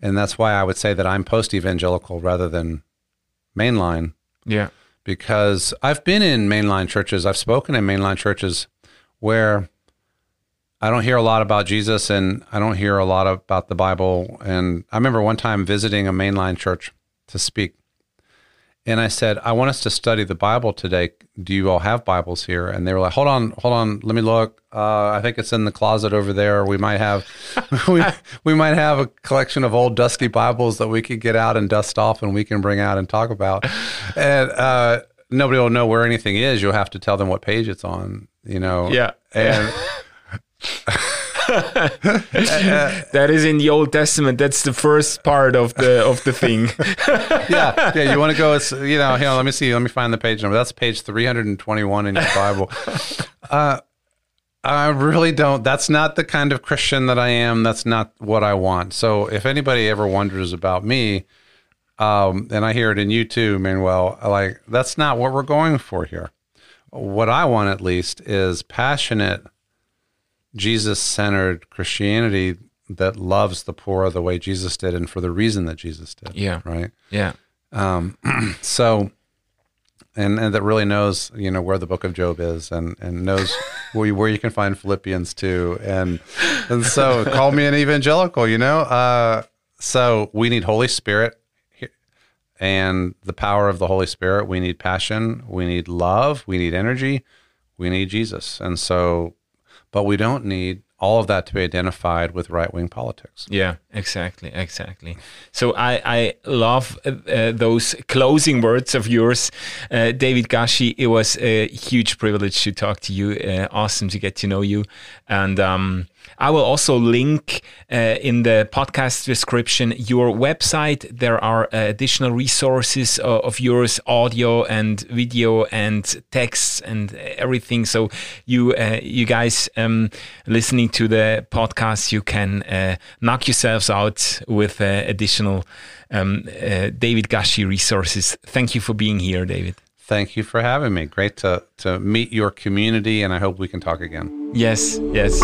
And that's why I would say that I'm post evangelical rather than mainline Yeah. because I've been in mainline churches, I've spoken in mainline churches where I don't hear a lot about Jesus and I don't hear a lot about the Bible. And I remember one time visiting a mainline church to speak. And I said, I want us to study the Bible today. Do you all have Bibles here? And they were like, hold on, hold on, let me look. Uh, I think it's in the closet over there. We might have, we, we might have a collection of old dusty Bibles that we could get out and dust off and we can bring out and talk about. And uh, nobody will know where anything is. You'll have to tell them what page it's on, you know? Yeah. And That is in the Old Testament. That's the first part of the of the thing. yeah, yeah. You want to go? You know. Here, let me see. Let me find the page number. That's page three hundred and twenty-one in your Bible. Uh, I really don't. That's not the kind of Christian that I am. That's not what I want. So, if anybody ever wonders about me, um, and I hear it in you too, Manuel, like that's not what we're going for here. What I want, at least, is passionate, Jesus-centered Christianity that loves the poor the way Jesus did, and for the reason that Jesus did. Yeah. Right. Yeah. Um, so, and and that really knows you know where the Book of Job is, and and knows where you, where you can find Philippians too, and and so call me an evangelical, you know. Uh, so we need Holy Spirit and the power of the Holy Spirit. We need passion. We need love. We need energy. We need Jesus, and so, but we don't need all of that to be identified with right wing politics. Yeah, exactly, exactly. So I, I love uh, uh, those closing words of yours, uh, David Gushee. It was a huge privilege to talk to you. Uh, awesome to get to know you, and um, I will also link uh, in the podcast description your website. There are uh, additional resources of, of yours, audio and video and texts and everything. So you uh, you guys um, listening to the podcast, you can uh, knock yourselves out with uh, additional um, uh, David Gushee resources. Thank you for being here, David. Thank you for having me. Great to to meet your community, and I hope we can talk again. Yes, yes.